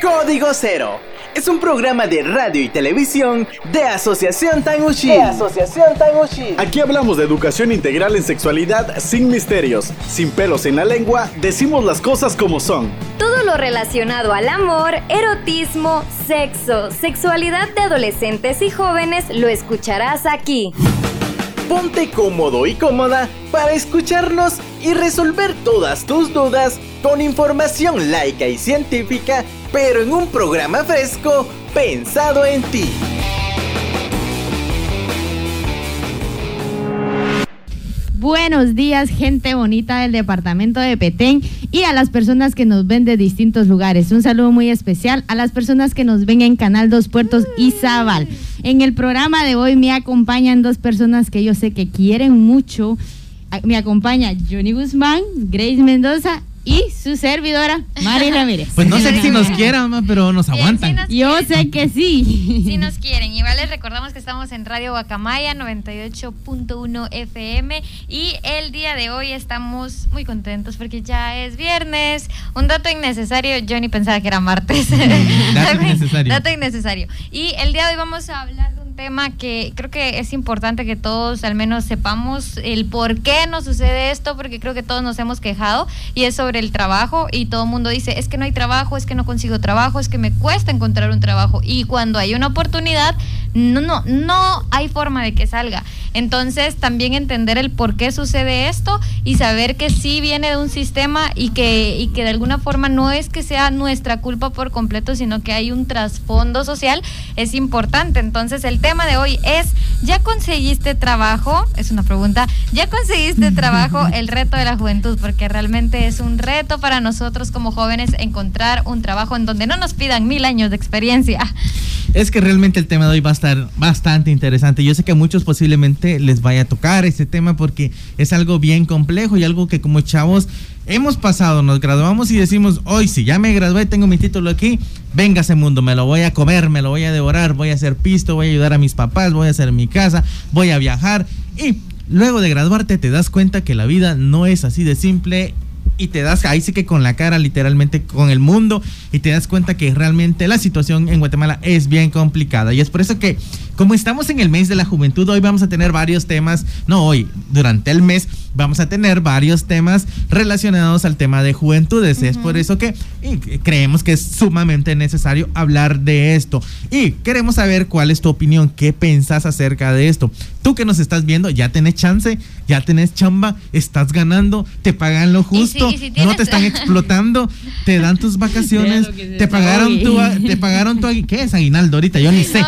Código Cero es un programa de radio y televisión de Asociación Tanguchi. De Asociación Tanguchi. Aquí hablamos de educación integral en sexualidad sin misterios, sin pelos en la lengua, decimos las cosas como son. Todo lo relacionado al amor, erotismo, sexo, sexualidad de adolescentes y jóvenes lo escucharás aquí. Ponte cómodo y cómoda para escucharnos y resolver todas tus dudas con información laica y científica pero en un programa fresco pensado en ti. Buenos días, gente bonita del departamento de Petén y a las personas que nos ven de distintos lugares. Un saludo muy especial a las personas que nos ven en Canal Dos Puertos y Zabal. En el programa de hoy me acompañan dos personas que yo sé que quieren mucho. Me acompaña Johnny Guzmán, Grace Mendoza y su servidora, Mari Ramírez. Pues no sé si nos quieran, pero nos aguantan. Yo sé que sí. Sí nos quieren. Igual les recordamos que estamos en Radio Guacamaya 98.1 FM y el día de hoy estamos muy contentos porque ya es viernes. Un dato innecesario, yo ni pensaba que era martes. dato innecesario. dato innecesario. Y el día de hoy vamos a hablar de tema que creo que es importante que todos al menos sepamos el por qué nos sucede esto, porque creo que todos nos hemos quejado y es sobre el trabajo y todo el mundo dice, es que no hay trabajo, es que no consigo trabajo, es que me cuesta encontrar un trabajo y cuando hay una oportunidad, no, no, no hay forma de que salga. Entonces también entender el por qué sucede esto y saber que sí viene de un sistema y que, y que de alguna forma no es que sea nuestra culpa por completo, sino que hay un trasfondo social, es importante. Entonces el tema de hoy es, ¿ya conseguiste trabajo? Es una pregunta, ¿ya conseguiste trabajo? El reto de la juventud, porque realmente es un reto para nosotros como jóvenes encontrar un trabajo en donde no nos pidan mil años de experiencia. Es que realmente el tema de hoy va a estar bastante interesante. Yo sé que a muchos posiblemente les vaya a tocar este tema porque es algo bien complejo y algo que como chavos hemos pasado, nos graduamos y decimos, hoy si ya me gradué, tengo mi título aquí, venga ese mundo, me lo voy a comer, me lo voy a devorar, voy a hacer pisto, voy a ayudar a mis papás, voy a hacer mi casa, voy a viajar y luego de graduarte te das cuenta que la vida no es así de simple y te das ahí sí que con la cara literalmente con el mundo y te das cuenta que realmente la situación en Guatemala es bien complicada. Y es por eso que como estamos en el mes de la juventud hoy vamos a tener varios temas, no hoy, durante el mes vamos a tener varios temas relacionados al tema de juventudes. Es por eso que creemos que es sumamente necesario hablar de esto. Y queremos saber cuál es tu opinión, qué pensás acerca de esto. Tú que nos estás viendo, ya tenés chance, ya tenés chamba, estás ganando, te pagan lo justo, no te están explotando, te dan tus vacaciones, te pagaron tu, te pagaron tu, ¿qué es aguinaldo ahorita? Yo ni sé.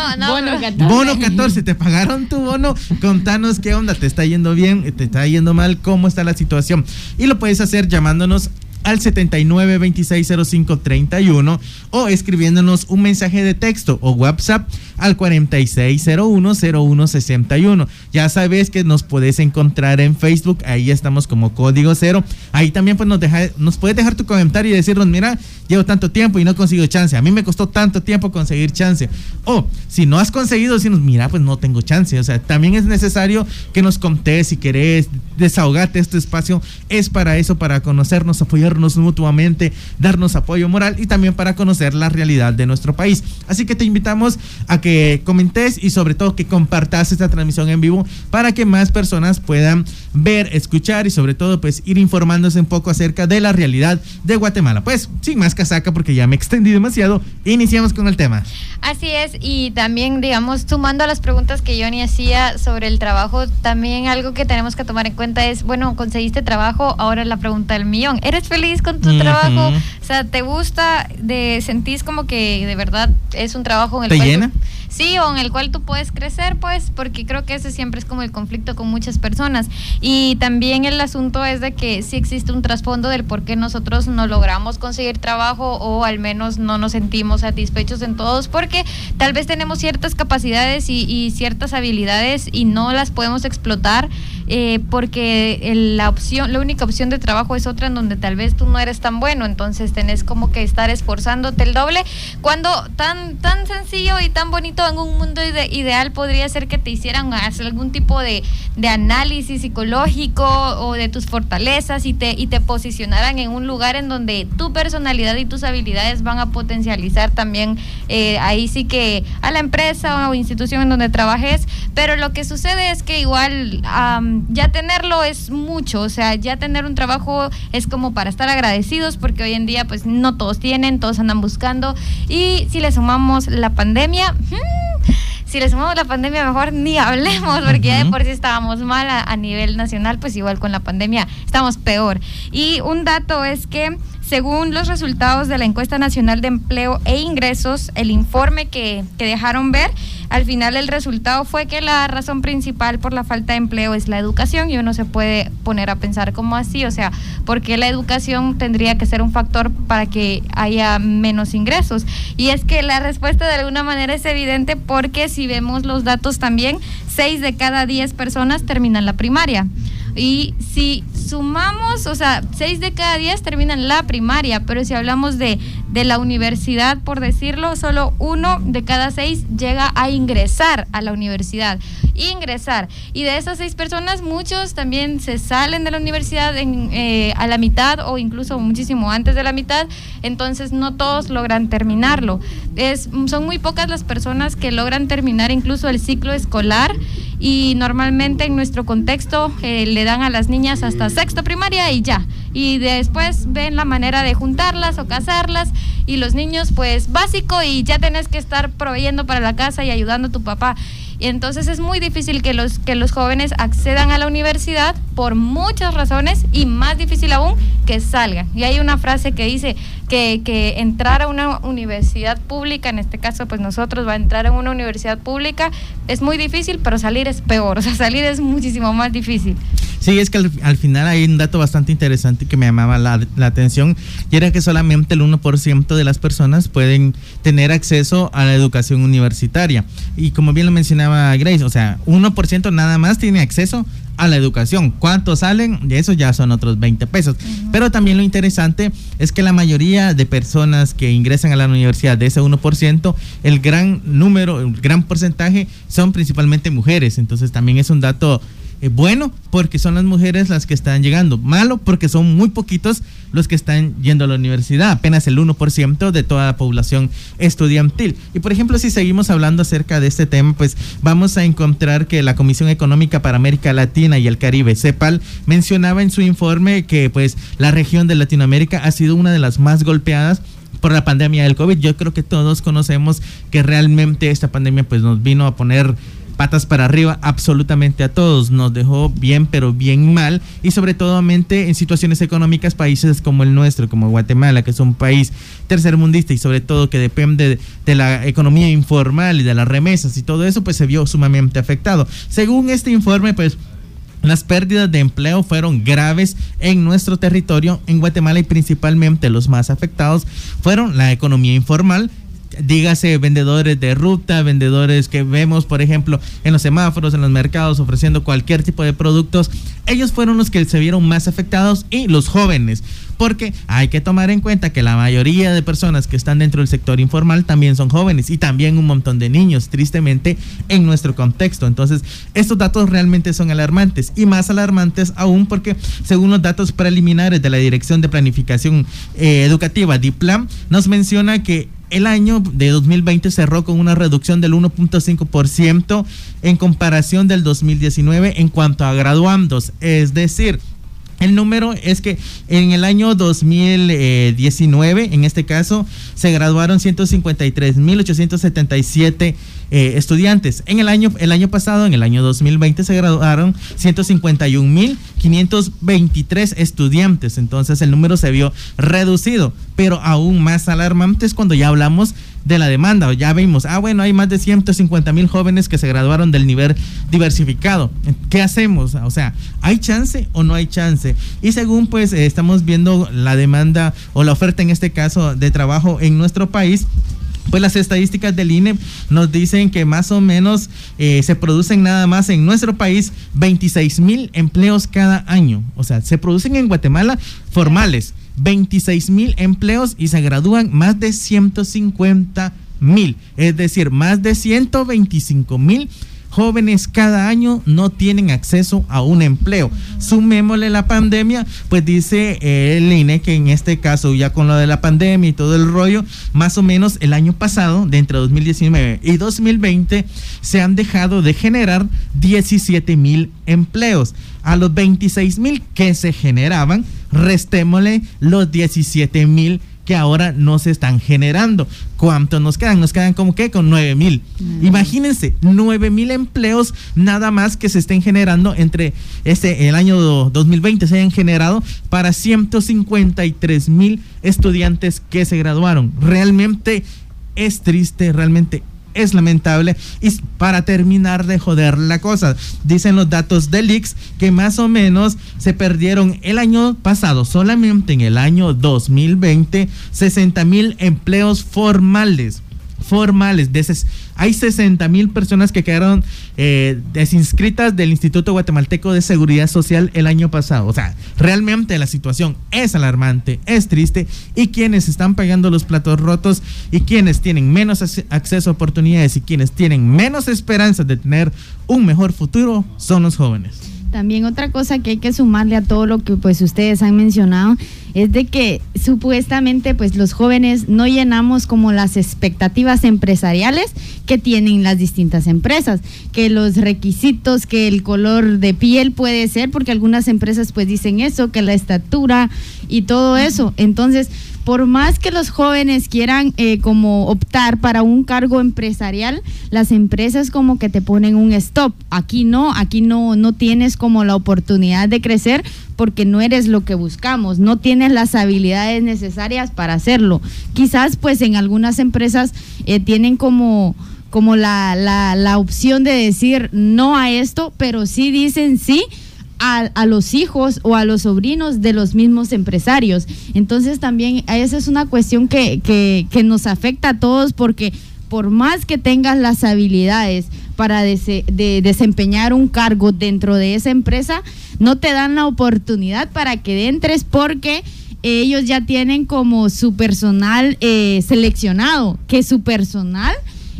14. Bono 14, te pagaron tu bono, contanos qué onda, te está yendo bien, te está yendo mal, cómo está la situación. Y lo puedes hacer llamándonos al 79 26 05 31 o escribiéndonos un mensaje de texto o WhatsApp al 46010161. Ya sabes que nos puedes encontrar en Facebook, ahí estamos como Código Cero. Ahí también pues nos, deja, nos puedes dejar tu comentario y decirnos, mira, llevo tanto tiempo y no consigo chance. A mí me costó tanto tiempo conseguir chance. O si no has conseguido, decirnos, mira, pues no tengo chance. O sea, también es necesario que nos contés si querés desahogarte este espacio. Es para eso, para conocernos, apoyarnos mutuamente, darnos apoyo moral y también para conocer la realidad de nuestro país. Así que te invitamos a que comentes y sobre todo que compartas esta transmisión en vivo para que más personas puedan ver, escuchar y sobre todo pues ir informándose un poco acerca de la realidad de Guatemala. Pues sin más casaca porque ya me extendí demasiado, iniciamos con el tema. Así es y también digamos sumando a las preguntas que Johnny hacía sobre el trabajo, también algo que tenemos que tomar en cuenta es, bueno, conseguiste trabajo, ahora la pregunta del millón, ¿eres feliz con tu trabajo? O sea, ¿te gusta, de, sentís como que de verdad es un trabajo en el ¿Te llena? Sí, o en el cual tú puedes crecer, pues, porque creo que ese siempre es como el conflicto con muchas personas. Y también el asunto es de que sí existe un trasfondo del por qué nosotros no logramos conseguir trabajo o al menos no nos sentimos satisfechos en todos, porque tal vez tenemos ciertas capacidades y, y ciertas habilidades y no las podemos explotar. Eh, porque la opción, la única opción de trabajo es otra en donde tal vez tú no eres tan bueno, entonces tenés como que estar esforzándote el doble, cuando tan, tan sencillo y tan bonito en un mundo ideal podría ser que te hicieran hacer algún tipo de, de, análisis psicológico o de tus fortalezas y te, y te posicionaran en un lugar en donde tu personalidad y tus habilidades van a potencializar también eh, ahí sí que a la empresa o institución en donde trabajes, pero lo que sucede es que igual ya tenerlo es mucho, o sea, ya tener un trabajo es como para estar agradecidos porque hoy en día pues no todos tienen, todos andan buscando. Y si le sumamos la pandemia, hmm, si le sumamos la pandemia mejor ni hablemos porque ya de por sí estábamos mal a, a nivel nacional, pues igual con la pandemia estamos peor. Y un dato es que según los resultados de la encuesta nacional de empleo e ingresos, el informe que, dejaron ver, al final el resultado fue que la razón principal por la falta de empleo es la educación y uno se puede poner a pensar como así, o sea, ¿por qué la educación tendría que ser un factor para que haya menos ingresos? Y es que la respuesta de alguna manera es evidente porque si vemos los datos también, 6 de cada 10 personas terminan la primaria. Y si sumamos, o sea, 6 de cada 10 terminan la primaria, pero si hablamos de, de la universidad, por decirlo, solo uno de cada seis llega a ingresar a la universidad. Ingresar. Y de esas seis personas, muchos también se salen de la universidad en, eh, a la mitad o incluso muchísimo antes de la mitad, entonces no todos logran terminarlo. Es, son muy pocas las personas que logran terminar incluso el ciclo escolar y normalmente en nuestro contexto eh, le dan a las niñas hasta sexto primaria y ya. Y después ven la manera de juntarlas o casarlas y los niños pues básico y ya tenés que estar proveyendo para la casa y ayudando a tu papá. Y entonces es muy difícil que los, que los jóvenes accedan a la universidad por muchas razones y más difícil aún que salgan. Y hay una frase que dice que, que entrar a una universidad pública, en este caso pues nosotros va a entrar a una universidad pública, es muy difícil, pero salir es peor, o sea, salir es muchísimo más difícil. Sí, es que al, final hay un dato bastante interesante que me llamaba la, la atención y era que solamente el 1% de las personas pueden tener acceso a la educación universitaria. Y como bien lo mencionaba Grace, o sea, 1% nada más tiene acceso a la educación. ¿Cuántos salen? De eso ya son otros 20 pesos. Pero también lo interesante es que la mayoría de personas que ingresan a la universidad de ese 1%, el gran número, el gran porcentaje son principalmente mujeres. Entonces también es un dato eh, bueno porque son las mujeres las que están llegando. Malo porque son muy poquitos los que están yendo a la universidad, apenas el 1% de toda la población estudiantil. Y por ejemplo, si seguimos hablando acerca de este tema, pues vamos a encontrar que la Comisión Económica para América Latina y el Caribe, CEPAL, mencionaba en su informe que pues la región de Latinoamérica ha sido una de las más golpeadas por la pandemia del COVID. Yo creo que todos conocemos que realmente esta pandemia pues nos vino a poner patas para arriba absolutamente a todos. Nos dejó bien, pero bien mal. Y sobre todo en situaciones económicas, países como el nuestro, como Guatemala, que es un país tercermundista y sobre todo que depende de, la economía informal y de las remesas y todo eso, pues se vio sumamente afectado. Según este informe, pues las pérdidas de empleo fueron graves en nuestro territorio, en Guatemala, y principalmente los más afectados fueron la economía informal, dígase vendedores de ruta, vendedores que vemos, por ejemplo, en los semáforos, en los mercados, ofreciendo cualquier tipo de productos, ellos fueron los que se vieron más afectados y los jóvenes, porque hay que tomar en cuenta que la mayoría de personas que están dentro del sector informal también son jóvenes y también un montón de niños, tristemente, en nuestro contexto. Entonces, estos datos realmente son alarmantes y más alarmantes aún porque, según los datos preliminares de la Dirección de Planificación eh, Educativa, DIPLAM, nos menciona que el año de 2020 cerró con una reducción del 1.5% en comparación del 2019 en cuanto a graduandos. Es decir, el número es que en el año 2019, en este caso, se graduaron 153.877 eh, estudiantes. En el año, el año pasado, en el año 2020, se graduaron 151.523 estudiantes. Entonces el número se vio reducido, pero aún más alarmante es cuando ya hablamos de la demanda. Ya vimos, ah, bueno, hay más de 150 mil jóvenes que se graduaron del nivel diversificado. ¿Qué hacemos? O sea, ¿hay chance o no hay chance? Y según pues eh, estamos viendo la demanda o la oferta en este caso de trabajo en nuestro país, pues las estadísticas del INE nos dicen que más o menos eh, se producen nada más en nuestro país 26 mil empleos cada año. O sea, se producen en Guatemala formales 26 mil empleos y se gradúan más de 150 mil, es decir, más de 125 mil jóvenes cada año no tienen acceso a un empleo. Sumémosle la pandemia, pues dice el INE que en este caso, ya con lo de la pandemia y todo el rollo, más o menos el año pasado, de entre 2019 y 2020, se han dejado de generar 17 mil empleos. A los 26 mil que se generaban, restémosle los 17 mil que ahora no se están generando. ¿Cuánto nos quedan? Nos quedan como que con 9 mil. Imagínense, 9 mil empleos nada más que se estén generando entre este, el año 2020 se hayan generado para 153 mil estudiantes que se graduaron. Realmente es triste, realmente es lamentable. Y para terminar de joder la cosa, dicen los datos del IX que más o menos se perdieron el año pasado, solamente en el año 2020, 60 mil empleos formales formales. De hay 60 mil personas que quedaron eh, desinscritas del Instituto Guatemalteco de Seguridad Social el año pasado. O sea, realmente la situación es alarmante, es triste y quienes están pagando los platos rotos y quienes tienen menos acceso a oportunidades y quienes tienen menos esperanzas de tener un mejor futuro son los jóvenes. También otra cosa que hay que sumarle a todo lo que pues ustedes han mencionado es de que supuestamente pues los jóvenes no llenamos como las expectativas empresariales que tienen las distintas empresas, que los requisitos, que el color de piel puede ser, porque algunas empresas pues dicen eso, que la estatura y todo eso. Entonces, por más que los jóvenes quieran eh, como optar para un cargo empresarial, las empresas como que te ponen un stop. Aquí no, aquí no, no tienes como la oportunidad de crecer porque no eres lo que buscamos, no tienes las habilidades necesarias para hacerlo. Quizás pues en algunas empresas eh, tienen como como la, la, la opción de decir no a esto, pero sí dicen sí a, los hijos o a los sobrinos de los mismos empresarios. Entonces también esa es una cuestión que, que, nos afecta a todos porque por más que tengas las habilidades para de desempeñar un cargo dentro de esa empresa, no te dan la oportunidad para que entres porque ellos ya tienen como su personal eh, seleccionado, que su personal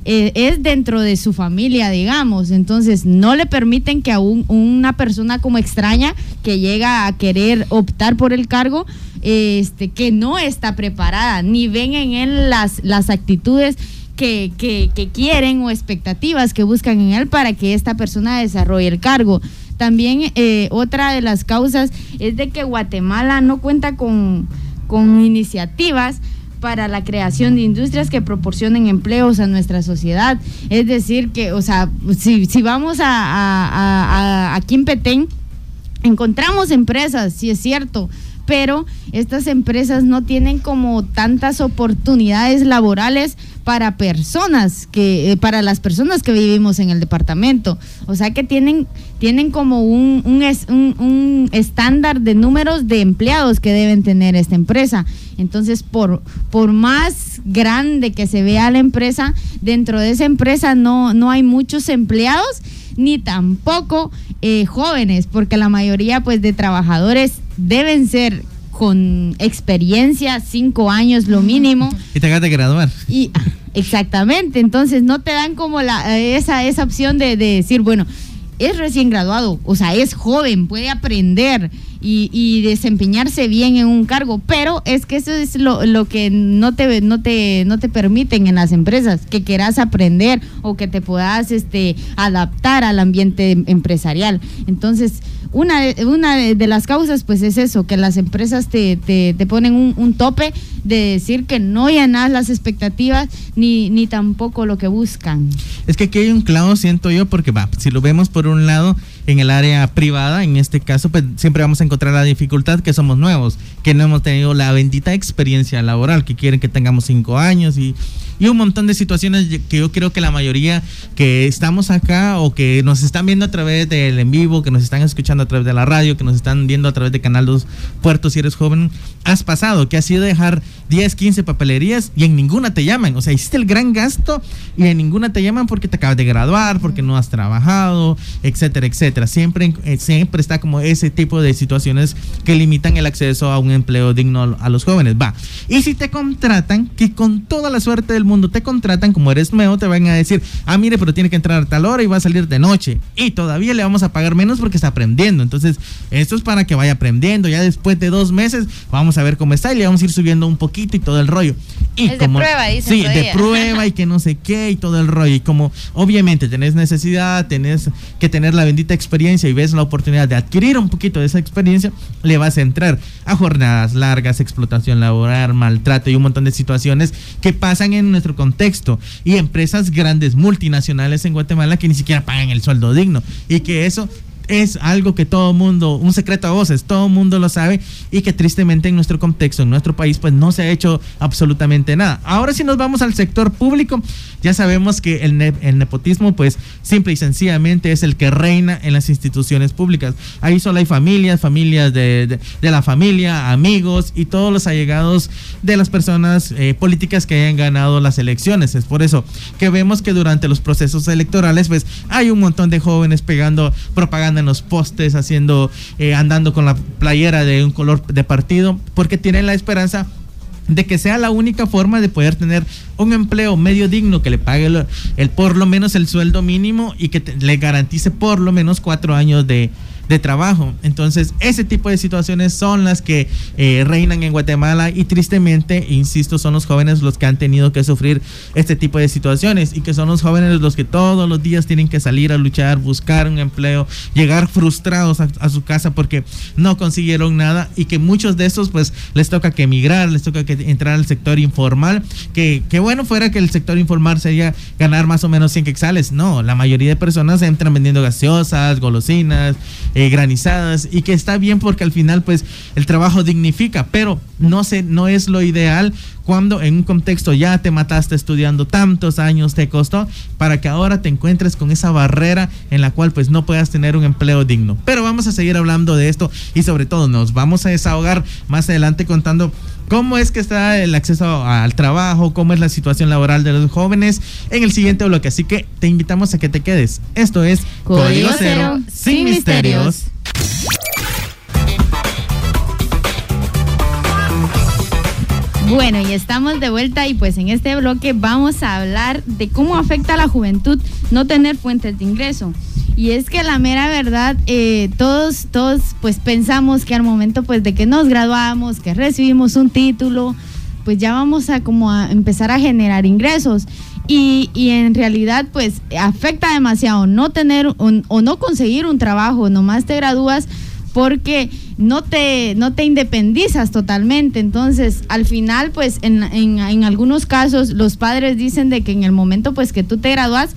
eh, es dentro de su familia, digamos. Entonces, no le permiten que a una persona como extraña que llega a querer optar por el cargo, este, que no está preparada, ni ven en él las, las actitudes que, que, que, quieren o expectativas que buscan en él para que esta persona desarrolle el cargo. También eh, otra de las causas es de que Guatemala no cuenta con, con iniciativas para la creación de industrias que proporcionen empleos a nuestra sociedad. Es decir, que, o sea, si, si vamos a, a, a, aquí en encontramos empresas, sí es cierto, pero estas empresas no tienen como tantas oportunidades laborales para personas que eh, para las personas que vivimos en el departamento. O sea que tienen tienen como un, un, un, estándar de números de empleados que deben tener esta empresa. Entonces por por más grande que se vea la empresa dentro de esa empresa no no hay muchos empleados ni tampoco eh, jóvenes porque la mayoría pues de trabajadores deben ser con experiencia, cinco años lo mínimo. Y te acabas de graduar. Y, ah, exactamente, entonces no te dan como la, esa, esa opción de, de decir, bueno, es recién graduado, o sea, es joven, puede aprender y, y, desempeñarse bien en un cargo, pero es que eso es lo, que no te, no, te, no te permiten en las empresas, que quieras aprender o que te puedas este, adaptar al ambiente empresarial. Entonces, una, una de, las causas pues es eso, que las empresas te, te, te ponen un, un, tope de decir que no llenas las expectativas ni, ni tampoco lo que buscan. Es que aquí hay un clavo, siento yo, porque va, si lo vemos por un lado en el área privada, en este caso, pues siempre vamos a encontrar la dificultad que somos nuevos, que no hemos tenido la bendita experiencia laboral, que quieren que tengamos cinco años y y un montón de situaciones que yo creo que la mayoría que estamos acá o que nos están viendo a través del en vivo, que nos están escuchando a través de la radio, que nos están viendo a través de Canal 2 Puerto si eres joven, has pasado, que ha sido dejar 10, 15 papelerías y en ninguna te llaman. O sea, hiciste el gran gasto y en ninguna te llaman porque te acabas de graduar, porque no has trabajado, etcétera, etcétera. Siempre, eh, siempre está como ese tipo de situaciones que limitan el acceso a un empleo digno a los jóvenes. Va. Y si te contratan, que con toda la suerte del mundo te contratan, como eres nuevo, te van a decir, ah, mire, pero tiene que entrar a tal hora y va a salir de noche. Y todavía le vamos a pagar menos porque está aprendiendo. Entonces, esto es para que vaya aprendiendo. Ya después de dos meses, vamos a ver cómo está y le vamos a ir subiendo un poquito y todo el rollo. Y Es de prueba, dicen Sí, de prueba y que no sé qué y todo el rollo. Y como obviamente tenés necesidad, tenés que tener la bendita experiencia y ves la oportunidad de adquirir un poquito de esa experiencia, le vas a entrar a jornadas largas, explotación laboral, maltrato y un montón de situaciones que pasan en nuestro contexto. Y empresas grandes, multinacionales en Guatemala que ni siquiera pagan el sueldo digno. Y que eso es algo que todo mundo, un secreto a voces, todo mundo lo sabe y que tristemente en nuestro contexto, en nuestro país, pues no se ha hecho absolutamente nada. Ahora si nos vamos al sector público, ya sabemos que el, ne- el nepotismo, pues simple y sencillamente es el que reina en las instituciones públicas. Ahí solo hay familias, familias de, de- de la familia, amigos y todos los allegados de las personas eh, políticas que hayan ganado las elecciones. Es por eso que vemos que durante los procesos electorales, pues hay un montón de jóvenes pegando propaganda en los postes, haciendo, eh, andando con la playera de un color de partido, porque tienen la esperanza de que sea la única forma de poder tener un empleo medio digno que le pague el, por lo menos el sueldo mínimo y que le garantice por lo menos cuatro años de, de trabajo. Entonces, ese tipo de situaciones son las que eh, reinan en Guatemala y tristemente, insisto, son los jóvenes los que han tenido que sufrir este tipo de situaciones y que son los jóvenes los que todos los días tienen que salir a luchar, buscar un empleo, llegar frustrados a, su casa porque no consiguieron nada y que muchos de estos pues les toca que emigrar, les toca que entrar al sector informal, que, que bueno fuera que el sector informal sería ganar más o menos 100 quetzales, no, la mayoría de personas entran vendiendo gaseosas, golosinas, eh, granizadas y que está bien porque al final pues el trabajo dignifica, pero no no es lo ideal cuando en un contexto ya te mataste estudiando tantos años te costó para que ahora te encuentres con esa barrera en la cual pues no puedas tener un empleo digno. Pero vamos a seguir hablando de esto y sobre todo nos vamos a desahogar más adelante contando cómo es que está el acceso al trabajo, cómo es la situación laboral de los jóvenes en el siguiente bloque. Así que te invitamos a que te quedes. Esto es Código Cero, sin misterios. Bueno, y estamos de vuelta y pues en este bloque vamos a hablar de cómo afecta a la juventud no tener fuentes de ingreso. Y es que la mera verdad, eh, todos, todos pues pensamos que al momento pues de que nos graduamos, que recibimos un título, pues ya vamos a como a empezar a generar ingresos. Y, y en realidad pues afecta demasiado no tener un- o no conseguir un trabajo, nomás te gradúas porque no te, no te independizas totalmente. Entonces, al final, pues, en, en- en algunos casos, los padres dicen de que en el momento, pues, que tú te gradúas,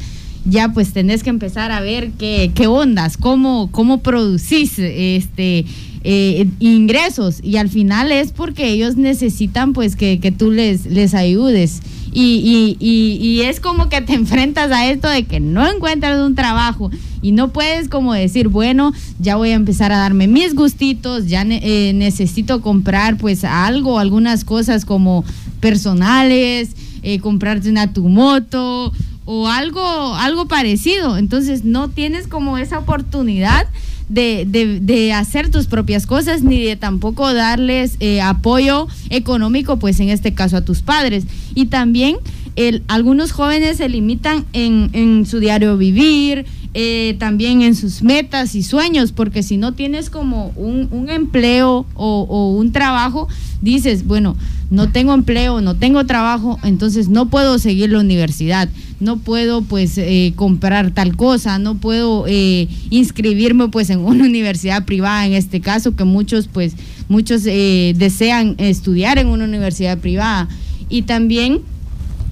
ya pues tenés que empezar a ver qué, qué ondas, cómo, cómo producís este, eh, ingresos. Y al final es porque ellos necesitan pues que, que tú les, les ayudes. Y, y, es como que te enfrentas a esto de que no encuentras un trabajo y no puedes como decir, bueno, ya voy a empezar a darme mis gustitos, ya ne- eh, necesito comprar pues algo, algunas cosas como personales, eh, comprarte una tu moto o algo, algo parecido. Entonces no tienes como esa oportunidad de, de- hacer tus propias cosas ni de tampoco darles eh, apoyo económico, pues en este caso a tus padres. Y también el, algunos jóvenes se limitan en, su diario vivir, eh, también en sus metas y sueños, porque si no tienes como un, empleo o un trabajo, dices, bueno, no tengo empleo, no tengo trabajo, entonces no puedo seguir la universidad, no puedo pues eh, comprar tal cosa, no puedo eh, inscribirme pues en una universidad privada en este caso, que muchos pues muchos eh, desean estudiar en una universidad privada. Y también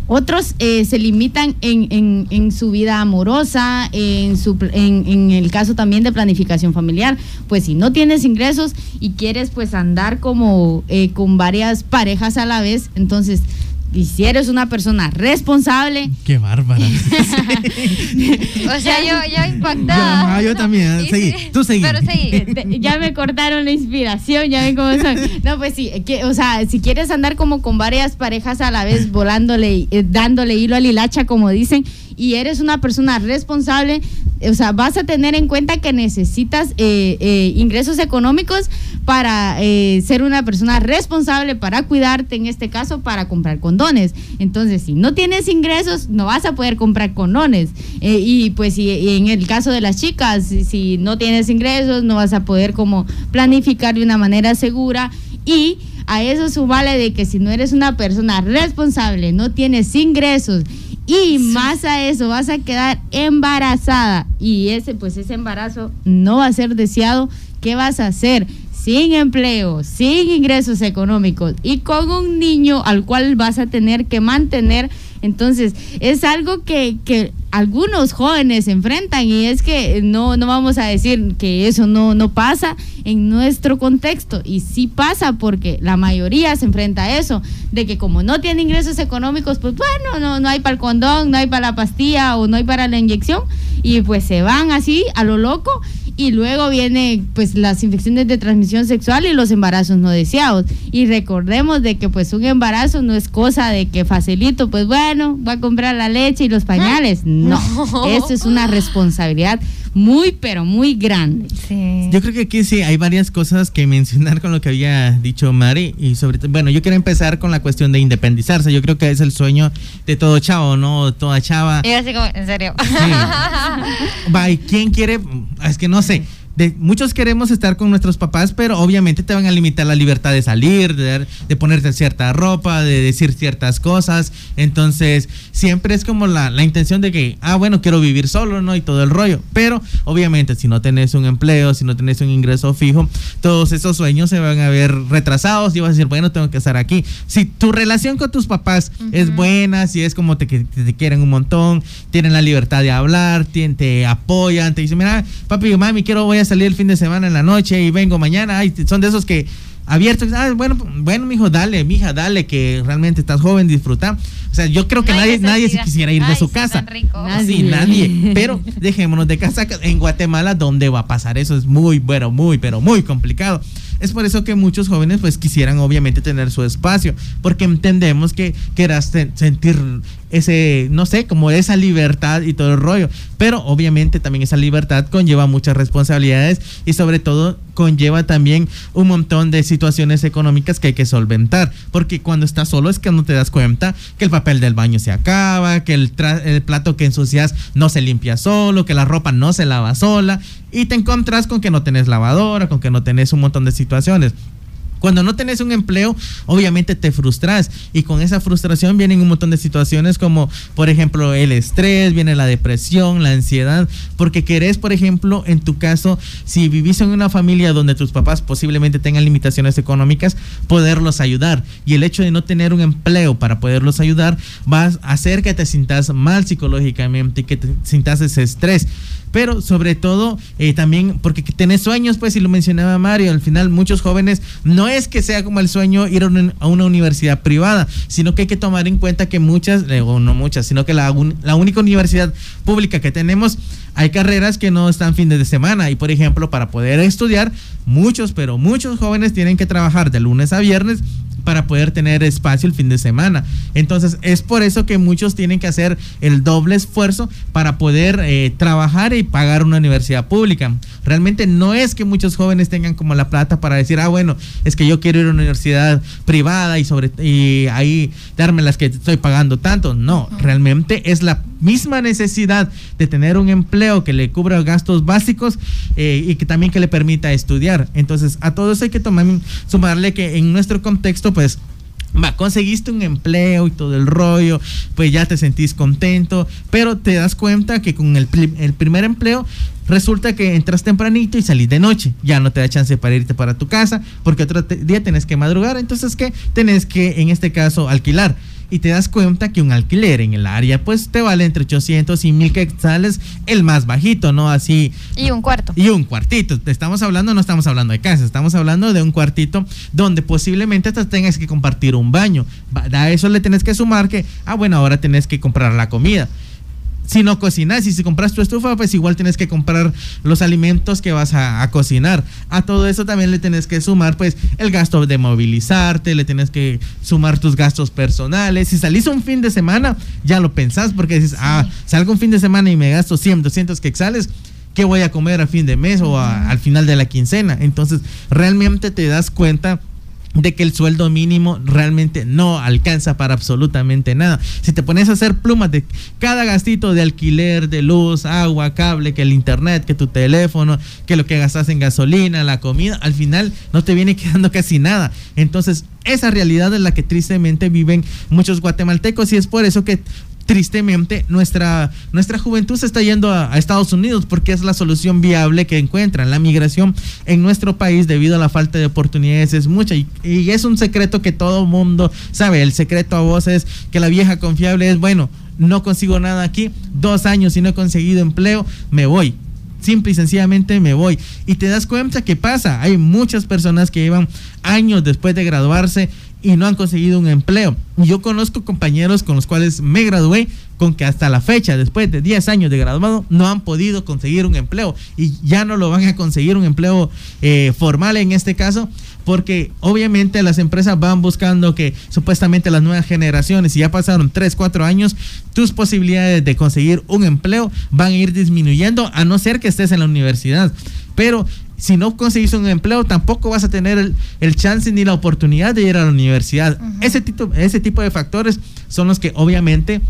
otros eh, se limitan en, en- en su vida amorosa, en, su, en, en el caso también de planificación familiar. Pues si no tienes ingresos y quieres pues andar como eh, con varias parejas a la vez, entonces y si eres una persona responsable, Qué bárbara. O sea, yo, yo impactada. yo también. Sí, Seguí, tú seguí. Pero seguí. ya me cortaron la inspiración, ya ven cómo son. No, pues sí, que, o sea, si quieres andar como con varias parejas a la vez, volándole, eh, dándole hilo al hilacha, como dicen, y eres una persona responsable, o sea, vas a tener en cuenta que necesitas eh, eh, ingresos económicos para eh, ser una persona responsable, para cuidarte, en este caso, para comprar condones. Entonces, si no tienes ingresos, no vas a poder comprar condones. y pues si en el caso de las chicas, si, si no tienes ingresos, no vas a poder como planificar de una manera segura y a eso subale de que si no eres una persona responsable, no tienes ingresos y más a eso vas a quedar embarazada. Y ese pues ese embarazo no va a ser deseado, ¿qué vas a hacer? Sin empleo, sin ingresos económicos y con un niño al cual vas a tener que mantener entonces, es algo que, que algunos jóvenes enfrentan y es que no, no vamos a decir que eso no, no pasa en nuestro contexto. Y sí pasa porque la mayoría se enfrenta a eso, de que como no tiene ingresos económicos, pues bueno, no, no hay para el condón, no hay para la pastilla o no hay para la inyección y pues se van así a lo loco y luego viene pues las infecciones de transmisión sexual y los embarazos no deseados. Y recordemos de que pues un embarazo no es cosa de que facilito pues bueno va a comprar la leche y los pañales. No, eso es una responsabilidad muy pero muy grande. Yo creo que aquí sí hay varias cosas que mencionar con lo que había dicho Mari y sobre todo bueno yo quiero empezar con la cuestión de independizarse. Yo creo que es el sueño de todo chavo no toda chava. Y así como en serio va y quién quiere es que no sé muchos queremos estar con nuestros papás, pero obviamente te van a limitar la libertad de salir, de, de ponerte cierta ropa, de decir ciertas cosas. Entonces, siempre es como la, la, intención de que, ah, bueno, quiero vivir solo, ¿no? Y todo el rollo. Pero, obviamente, si no tenés un empleo, si no tenés un ingreso fijo, todos esos sueños se van a ver retrasados y vas a decir, bueno, tengo que estar aquí. Si tu relación con tus papás es buena, si es como te, te, quieren un montón, tienen la libertad de hablar, te, te apoyan, te dicen, mira, papi, mami, quiero, voy a salir el fin de semana en la noche y vengo mañana. Ay, son de esos que abiertos. Ah, bueno, bueno, mijo, dale, mija, dale, que realmente estás joven, disfruta. O sea, yo creo que nadie, nadie, se quisiera ir de su casa. Nadie. nadie. Pero dejémonos de casa en Guatemala, ¿dónde va a pasar eso? Es muy, bueno, muy, pero muy complicado. Es por eso que muchos jóvenes pues quisieran obviamente tener su espacio, porque entendemos que quieras sentir ese, no sé, como esa libertad y todo el rollo. Pero obviamente también esa libertad conlleva muchas responsabilidades y sobre todo conlleva también un montón de situaciones económicas que hay que solventar. Porque cuando estás solo es que no te das cuenta que el papel del baño se acaba, que el, el plato que ensucias no se limpia solo, que la ropa no se lava sola y te encuentras con que no tenés lavadora, con que no tenés un montón de situaciones. Cuando no tenés un empleo, obviamente te frustras. Y con esa frustración vienen un montón de situaciones como, por ejemplo, el estrés, viene la depresión, la ansiedad, porque querés, por ejemplo, en tu caso, si vivís en una familia donde tus papás posiblemente tengan limitaciones económicas, poderlos ayudar. Y el hecho de no tener un empleo para poderlos ayudar va a hacer que te sientas mal psicológicamente y que te sientas ese estrés. Pero sobre todo eh, también porque tenés sueños, pues, y lo mencionaba Mario, al final muchos jóvenes no es que sea como el sueño ir a una, universidad privada, sino que hay que tomar en cuenta que muchas, o no muchas, sino que la, la única universidad pública que tenemos hay carreras que no están fines de semana y por ejemplo para poder estudiar muchos pero muchos jóvenes tienen que trabajar de lunes a viernes para poder tener espacio el fin de semana. Entonces es por eso que muchos tienen que hacer el doble esfuerzo para poder eh, trabajar y pagar una universidad pública. Realmente no es que muchos jóvenes tengan como la plata para decir, ah, bueno, es que yo quiero ir a una universidad privada y, sobre, y ahí darme las que estoy pagando tanto. No, realmente es la misma necesidad de tener un empleo que le cubra gastos básicos eh, y que también que le permita estudiar. Entonces, a todo eso hay que tomar, sumarle que en nuestro contexto pues va, conseguiste un empleo y todo el rollo, pues ya te sentís contento, pero te das cuenta que con el, el primer empleo resulta que entras tempranito y salís de noche, ya no te da chance para irte para tu casa, porque otro día tenés que madrugar, entonces que tenés que en este caso alquilar y te das cuenta que un alquiler en el área pues te vale entre 800 y 1000 quetzales el más bajito, ¿no? Así. Y un cuarto. Y un cuartito. Te estamos hablando, no estamos hablando de casa, estamos hablando de un cuartito donde posiblemente te tengas que compartir un baño. A eso le tenés que sumar que, ah, bueno, ahora tenés que comprar la comida si no cocinas y si compras tu estufa, pues igual tienes que comprar los alimentos que vas a, a, cocinar. A todo eso también le tienes que sumar pues el gasto de movilizarte, le tienes que sumar tus gastos personales. Si salís un fin de semana, ya lo pensás porque dices, ah, salgo un fin de semana y me gasto 100, 200 quexales. ¿Qué voy a comer a fin de mes o a, al final de la quincena? Entonces, realmente te das cuenta de que el sueldo mínimo realmente no alcanza para absolutamente nada. Si te pones a hacer plumas de cada gastito de alquiler, de luz, agua, cable, que el internet, que tu teléfono, que lo que gastas en gasolina, la comida, al final no te viene quedando casi nada. Entonces, esa realidad es la que tristemente viven muchos guatemaltecos y es por eso que tristemente nuestra, nuestra juventud se está yendo a, Estados Unidos porque es la solución viable que encuentran. La migración en nuestro país debido a la falta de oportunidades es mucha y, y es un secreto que todo mundo sabe. El secreto a vos es que la vieja confiable es, bueno, no consigo nada aquí, dos años y no he conseguido empleo, me voy simple y sencillamente me voy. Y te das cuenta que pasa, hay muchas personas que llevan años después de graduarse y no han conseguido un empleo. Yo conozco compañeros con los cuales me gradué con que hasta la fecha, después de 10 años de graduado, no han podido conseguir un empleo y ya no lo van a conseguir un empleo eh, formal en este caso, porque obviamente las empresas van buscando que supuestamente las nuevas generaciones, si ya pasaron 3, 4 años, tus posibilidades de conseguir un empleo van a ir disminuyendo a no ser que estés en la universidad. Pero si no conseguís un empleo, tampoco vas a tener el, el chance ni la oportunidad de ir a la universidad. Uh -huh. ese, tipo, ese tipo de factores son los que obviamente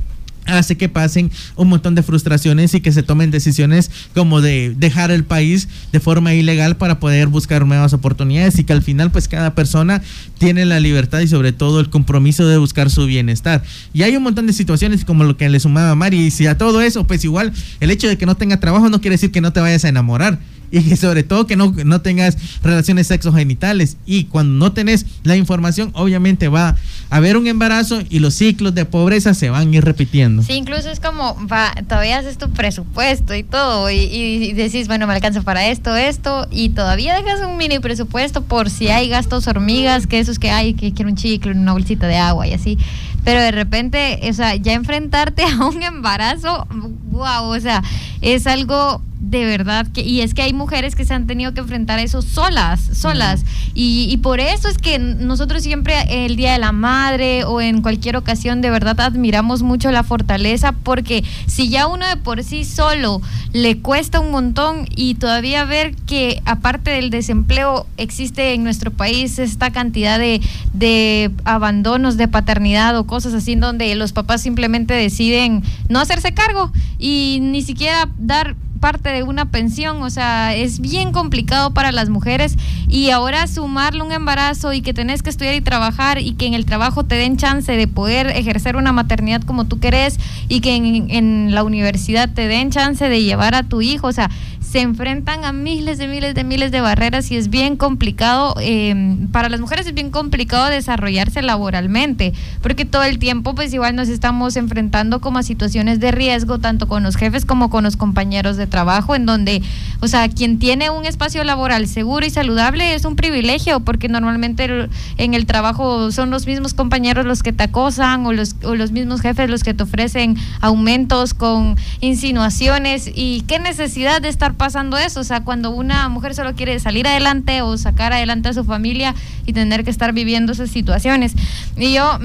hace que pasen un montón de frustraciones y que se tomen decisiones como de dejar el país de forma ilegal para poder buscar nuevas oportunidades y que al final pues cada persona tiene la libertad y sobre todo el compromiso de buscar su bienestar. Y hay un montón de situaciones como lo que le sumaba Mari y si a todo eso pues igual el hecho de que no tenga trabajo no quiere decir que no te vayas a enamorar y sobre todo que no, no tengas relaciones sexogenitales y cuando no tenés la información obviamente va a haber un embarazo y los ciclos de pobreza se van a ir repitiendo. Sí, incluso es como, va, todavía haces tu presupuesto y todo y, y, decís, bueno, me alcanza para esto, esto y todavía dejas un mini presupuesto por si hay gastos hormigas, que esos que hay, que quiero un chicle, una bolsita de agua y así. Pero de repente, o sea, ya enfrentarte a un embarazo, wow, o sea, es algo de verdad que y es que hay mujeres que se han tenido que enfrentar a eso solas solas. Y, y, por eso es que nosotros siempre el día de la madre o en cualquier ocasión de verdad admiramos mucho la fortaleza porque si ya uno de por sí solo le cuesta un montón y todavía ver que aparte del desempleo existe en nuestro país esta cantidad de, de abandonos de paternidad o cosas así donde los papás simplemente deciden no hacerse cargo y ni siquiera dar parte de una pensión, o sea, es bien complicado para las mujeres y ahora sumarle un embarazo y que tenés que estudiar y trabajar y que en el trabajo te den chance de poder ejercer una maternidad como tú querés y que en, en la universidad te den chance de llevar a tu hijo, o sea, se enfrentan a miles de miles de miles de barreras y es bien complicado, eh, para las mujeres es bien complicado desarrollarse laboralmente, porque todo el tiempo pues igual nos estamos enfrentando como a situaciones de riesgo, tanto con los jefes como con los compañeros de trabajo, en donde, o sea, quien tiene un espacio laboral seguro y saludable es un privilegio, porque normalmente en el trabajo son los mismos compañeros los que te acosan o los, o los mismos jefes los que te ofrecen aumentos con insinuaciones y qué necesidad de estar pasando eso, o sea, cuando una mujer solo quiere salir adelante o sacar adelante a su familia y tener que estar viviendo esas situaciones. Y yo,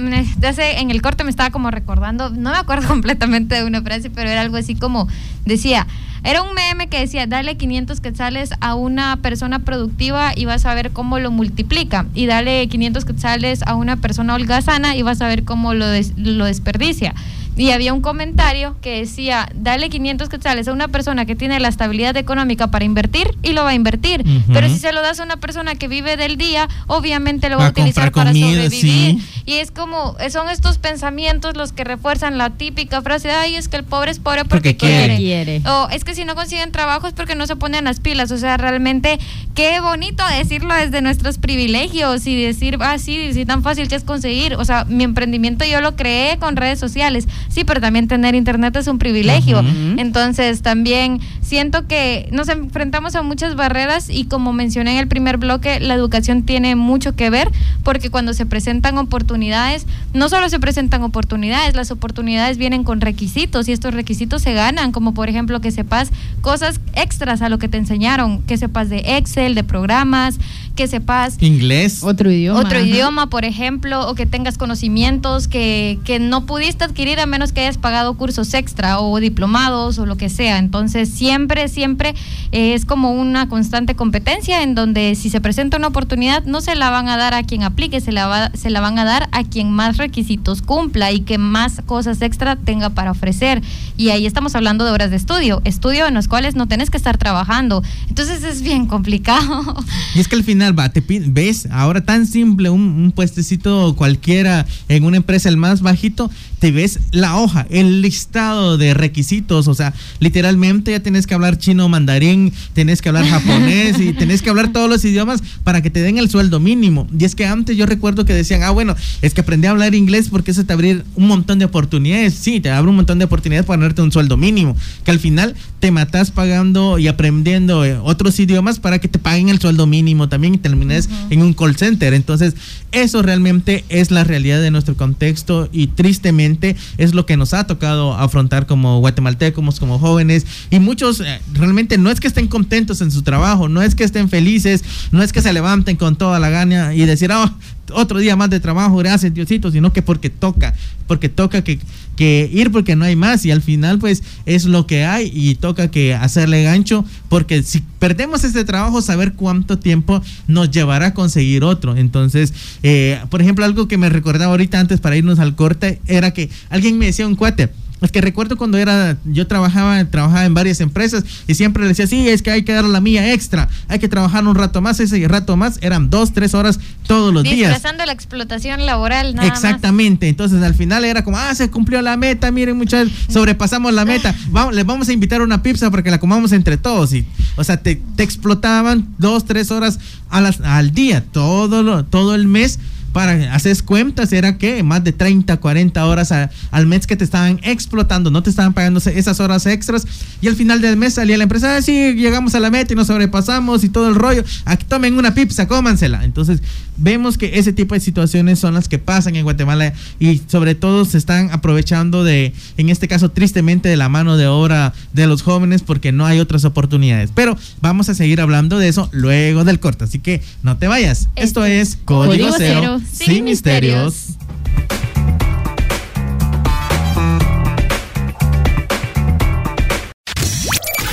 hace, en el corte me estaba como recordando, no me acuerdo completamente de una frase, pero era algo así como, decía, era un meme que decía, dale 500 quetzales a una persona productiva y vas a ver cómo lo multiplica. Y dale 500 quetzales a una persona holgazana y vas a ver cómo lo, des lo desperdicia. Y había un comentario que decía, dale 500 quetzales a una persona que tiene la estabilidad económica para invertir y lo va a invertir. Uh -huh. Pero si se lo das a una persona que vive del día, obviamente lo va, va a utilizar para comida, sobrevivir. Sí. Y es como, son estos pensamientos los que refuerzan la típica frase, ay, es que el pobre es pobre porque, porque quiere. quiere. O es que si no consiguen trabajo es porque no se ponen las pilas. O sea, realmente, qué bonito decirlo desde nuestros privilegios y decir, ah, sí, sí, tan fácil que es conseguir. O sea, mi emprendimiento yo lo creé con redes sociales sí, pero también tener internet es un privilegio. Uh -huh. Entonces, también siento que nos enfrentamos a muchas barreras y como mencioné en el primer bloque, la educación tiene mucho que ver porque cuando se presentan oportunidades oportunidades, no solo se presentan oportunidades, las oportunidades vienen con requisitos y estos requisitos se ganan, como por ejemplo que sepas cosas extras a lo que te enseñaron, que sepas de Excel, de programas, que sepas inglés, otro idioma, otro idioma, por ejemplo, o que tengas conocimientos que, que no pudiste adquirir a menos que hayas pagado cursos extra o diplomados o lo que sea. Entonces, siempre, siempre es como una constante competencia en donde si se presenta una oportunidad, no se la van a dar a quien aplique, se la, va, se la van a dar a quien más requisitos cumpla y que más cosas extra tenga para ofrecer. Y ahí estamos hablando de horas de estudio, estudio en los cuales no tenés que estar trabajando. Entonces, es bien complicado. Y es que al final, va, te ves, ahora tan simple, un, un puestecito cualquiera en una empresa, el más bajito, te ves hoja, el listado de requisitos, o sea, literalmente ya tienes que hablar chino, mandarín, tienes que hablar japonés y tenés que hablar todos los idiomas para que te den el sueldo mínimo. Y es que antes yo recuerdo que decían, ah, bueno, es que aprendí a hablar inglés porque eso te abre un montón de oportunidades. Sí, te abre un montón de oportunidades para ganarte un sueldo mínimo, que al final te matas pagando y aprendiendo eh, otros idiomas para que te paguen el sueldo mínimo también y termines en un call center. Entonces, eso realmente es la realidad de nuestro contexto y tristemente es lo que nos ha tocado afrontar como guatemaltecos, como jóvenes. Y muchos eh, realmente no es que estén contentos en su trabajo, no es que estén felices, no es que se levanten con toda la gana y decir, oh, otro día más de trabajo, gracias Diosito, sino que porque toca, porque toca que, ir porque no hay más y al final pues es lo que hay y toca que hacerle gancho porque si perdemos este trabajo saber cuánto tiempo nos llevará a conseguir otro. Entonces, eh, por ejemplo, algo que me recordaba ahorita antes para irnos al corte era que alguien me decía un cuate, es que recuerdo cuando era, yo trabajaba, trabajaba en varias empresas y siempre le decía, sí, es que hay que dar la mía extra, hay que trabajar un rato más, ese rato más eran dos, tres horas todos los días. Disfrazando la explotación laboral, nada Exactamente, entonces al final era como, ah, se cumplió la meta, miren muchachos, sobrepasamos la meta, vamos, les vamos a invitar una pizza para que la comamos entre todos. Y, o sea, te, te explotaban dos, tres horas a las, al día, todo, lo, todo el mes para hacer cuentas, era que más de 30, 40 horas al mes que te estaban explotando, no te estaban pagando esas horas extras. Y al final del mes salía la empresa, ah, sí, llegamos a la meta y nos sobrepasamos y todo el rollo. Aquí tomen una pizza, cómansela. Entonces, vemos que ese tipo de situaciones son las que pasan en Guatemala y sobre todo se están aprovechando de, en este caso, tristemente, de la mano de obra de los jóvenes porque no hay otras oportunidades. Pero vamos a seguir hablando de eso luego del corte, así que no te vayas. Esto este es Código, Cero sin, misterios.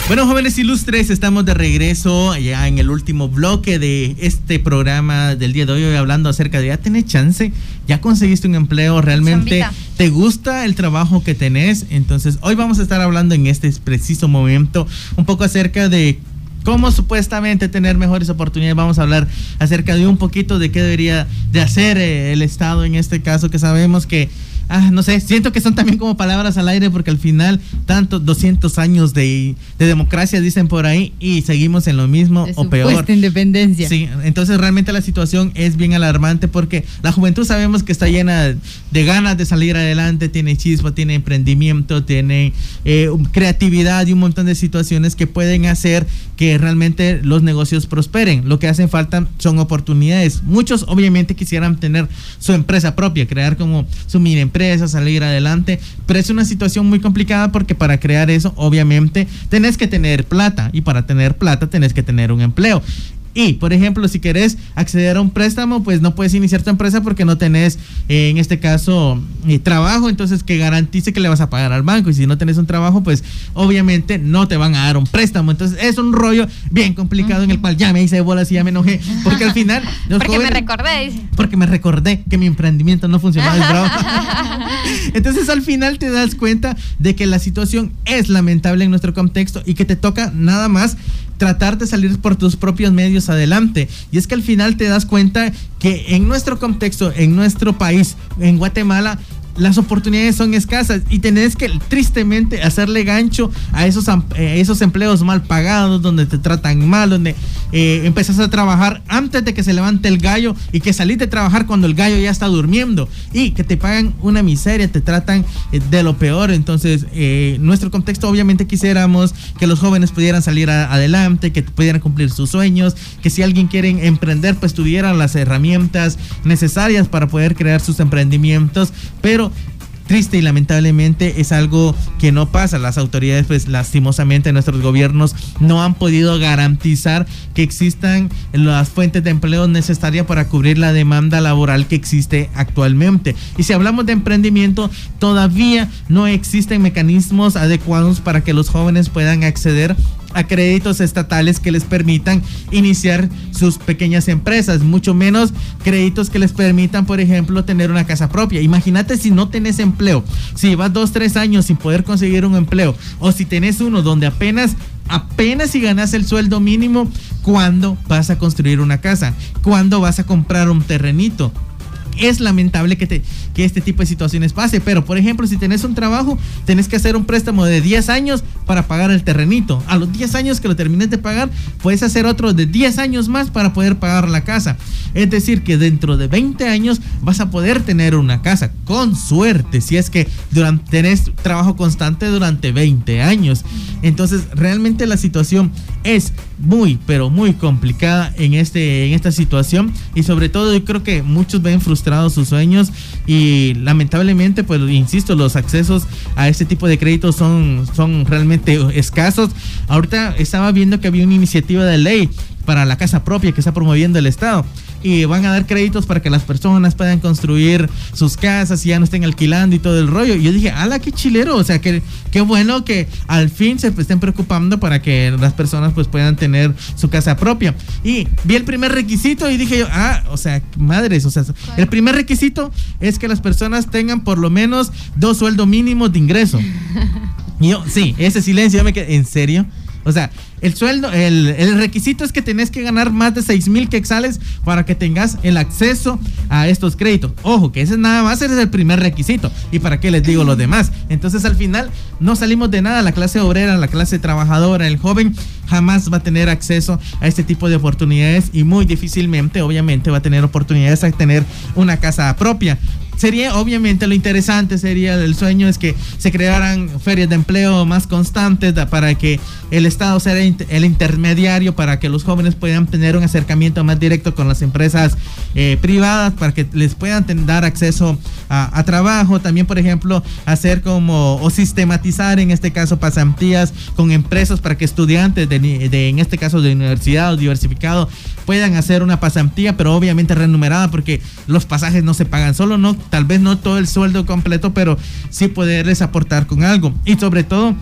Bueno, jóvenes ilustres, estamos de regreso ya en el último bloque de este programa del día de hoy, hablando acerca de ya tenés chance, ya conseguiste un empleo, realmente te gusta el trabajo que tenés. Entonces, hoy vamos a estar hablando en este preciso momento un poco acerca de cómo supuestamente tener mejores oportunidades. Vamos a hablar acerca de un poquito de qué debería de hacer eh, el Estado en este caso, que sabemos que ah, no sé, siento que son también como palabras al aire porque al final tantos 200 años de, democracia dicen por ahí y seguimos en lo mismo o peor. independencia. Sí, entonces realmente la situación es bien alarmante porque la juventud sabemos que está llena de ganas de salir adelante, tiene chispa, tiene emprendimiento, tiene eh, creatividad y un montón de situaciones que pueden hacer que realmente los negocios prosperen. Lo que hacen falta son oportunidades. Muchos obviamente quisieran tener su empresa propia, crear como su mini empresa a salir adelante, pero es una situación muy complicada porque para crear eso, obviamente, tenés que tener plata y para tener plata tenés que tener un empleo. Y, por ejemplo, si querés acceder a un préstamo, pues no puedes iniciar tu empresa porque no tenés, en este caso, eh, trabajo, entonces que garantice que le vas a pagar al banco. Y si no tenés un trabajo, pues obviamente no te van a dar un préstamo. Entonces es un rollo bien complicado en el cual ya me hice bolas y ya me enojé. Porque al final... porque me recordé. Porque me recordé que mi emprendimiento no funcionaba. entonces al final te das cuenta de que la situación es lamentable en nuestro contexto y que te toca nada más tratar de salir por tus propios medios adelante. Y es que al final te das cuenta que en nuestro contexto, en nuestro país, en Guatemala, las oportunidades son escasas y tenés que tristemente hacerle gancho a esos, eh, esos empleos mal pagados, donde te tratan mal, donde eh, empezás a trabajar antes de que se levante el gallo y que salís de trabajar cuando el gallo ya está durmiendo y que te pagan una miseria, te tratan eh, de lo peor. Entonces, nuestro contexto obviamente quisiéramos que los jóvenes pudieran salir adelante, que pudieran cumplir sus sueños, que si alguien quiere emprender, pues tuvieran las herramientas necesarias para poder crear sus emprendimientos, pero triste y lamentablemente es algo que no pasa. Las autoridades, pues lastimosamente nuestros gobiernos no han podido garantizar que existan las fuentes de empleo necesarias para cubrir la demanda laboral que existe actualmente. Y si hablamos de emprendimiento, todavía no existen mecanismos adecuados para que los jóvenes puedan acceder a créditos estatales que les permitan iniciar sus pequeñas empresas, mucho menos créditos que les permitan, por ejemplo, tener una casa propia. Imagínate si no tenés empleo, si vas dos, tres años sin poder conseguir un empleo, o si tenés uno donde apenas apenas si ganas el sueldo mínimo, ¿cuándo vas a construir una casa? ¿Cuándo vas a comprar un terrenito? Es lamentable que, te, que este tipo de situaciones pase, pero por ejemplo, si tenés un trabajo, tenés que hacer un préstamo de 10 años para pagar el terrenito. A los 10 años que lo termines de pagar, puedes hacer otro de 10 años más para poder pagar la casa. Es decir, que dentro de 20 años vas a poder tener una casa, con suerte, si es que durante, tenés trabajo constante durante 20 años. Entonces, realmente la situación es muy, pero muy complicada en, este, en esta situación y sobre todo yo creo que muchos ven frustrados sus sueños y lamentablemente, pues insisto, los accesos a este tipo de créditos son, son realmente escasos. Ahorita estaba viendo que había una iniciativa de ley para la casa propia que está promoviendo el Estado y van a dar créditos para que las personas puedan construir sus casas y ya no estén alquilando y todo el rollo. Y yo dije, ala, qué chilero, o sea, que qué bueno que al fin se estén preocupando para que las personas pues puedan tener su casa propia. Y vi el primer requisito y dije yo, ah, o sea, madres, o sea, el primer requisito es que las personas tengan por lo menos dos sueldos mínimos de ingreso. Y yo, sí, ese silencio, yo me quedé, ¿en serio? O sea, el sueldo, el, requisito es que tenés que ganar más de 6 mil quexales para que tengas el acceso a estos créditos. Ojo, que ese nada más es el primer requisito. ¿Y para qué les digo lo demás? Entonces al final no salimos de nada. La clase obrera, la clase trabajadora, el joven jamás va a tener acceso a este tipo de oportunidades y muy difícilmente, obviamente, va a tener oportunidades a tener una casa propia sería obviamente lo interesante sería el sueño es que se crearan ferias de empleo más constantes para que el Estado sea el intermediario para que los jóvenes puedan tener un acercamiento más directo con las empresas eh, privadas para que les puedan dar acceso a, trabajo. También por ejemplo hacer como o sistematizar en este caso pasantías con empresas para que estudiantes de, de en este caso de universidad o diversificado puedan hacer una pasantía pero obviamente renumerada porque los pasajes no se pagan solo no tal vez no todo el sueldo completo, pero sí poderles aportar con algo. Y sobre todo,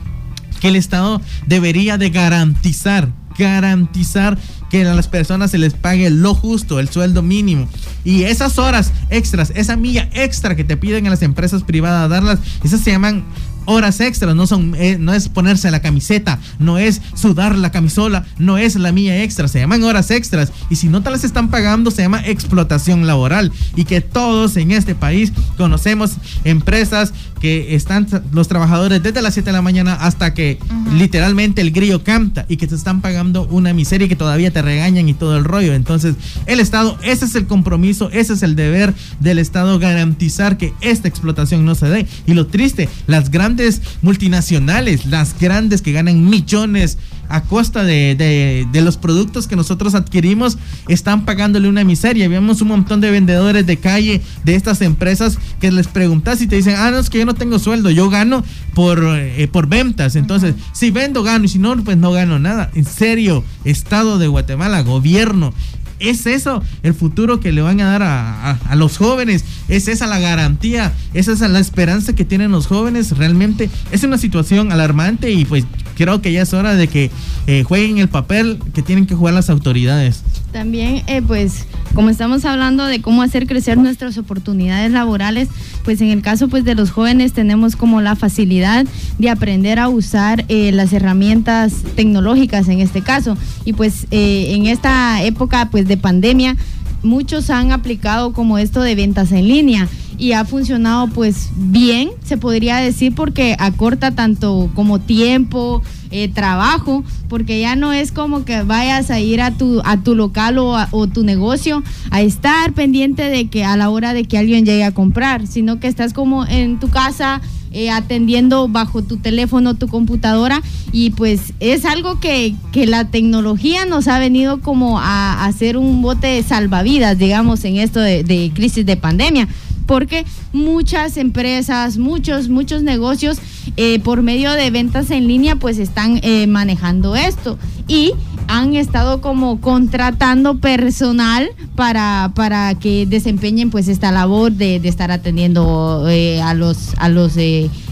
que el Estado debería de garantizar garantizar que a las personas se les pague lo justo, el sueldo mínimo. Y esas horas extras, esa milla extra que te piden a las empresas privadas darlas, esas se llaman horas extras, no son, eh, no es ponerse la camiseta, no es sudar la camisola, no es la mía extra, se llaman horas extras y si no te las están pagando se llama explotación laboral y que todos en este país conocemos empresas que están los trabajadores desde las 7 de la mañana hasta que literalmente el grillo canta y que te están pagando una miseria y que todavía te regañan y todo el rollo. Entonces, el Estado, ese es el compromiso, ese es el deber del Estado garantizar que esta explotación no se dé. Y lo triste, las grandes multinacionales, las grandes que ganan millones a costa de, los productos que nosotros adquirimos, están pagándole una miseria. Vemos un montón de vendedores de calle de estas empresas que les preguntas y te dicen, ah, no, es que yo no tengo sueldo, yo gano por, eh, por ventas. Entonces, si vendo, gano, y si no, pues no gano nada. En serio, Estado de Guatemala, gobierno, es eso el futuro que le van a dar a, los jóvenes. Es esa la garantía, esa es la esperanza que tienen los jóvenes. Realmente es una situación alarmante y pues creo que ya es hora de que eh, jueguen el papel que tienen que jugar las autoridades. También, eh, pues, como estamos hablando de cómo hacer crecer nuestras oportunidades laborales, pues en el caso pues de los jóvenes tenemos como la facilidad de aprender a usar eh, las herramientas tecnológicas en este caso. Y pues en esta época pues de pandemia, muchos han aplicado como esto de ventas en línea y ha funcionado pues bien, se podría decir, porque acorta tanto como tiempo, eh, trabajo, porque ya no es como que vayas a ir a tu, a tu local o, o tu negocio a estar pendiente de que a la hora de que alguien llegue a comprar, sino que estás como en tu casa eh, atendiendo bajo tu teléfono, tu computadora y pues es algo que, que la tecnología nos ha venido como a, hacer un bote de salvavidas, digamos, en esto de, de crisis de pandemia porque muchas empresas, muchos, muchos negocios eh, por medio de ventas en línea pues están eh, manejando esto. Y han estado como contratando personal para, para que desempeñen pues esta labor de, estar atendiendo eh, a los, a los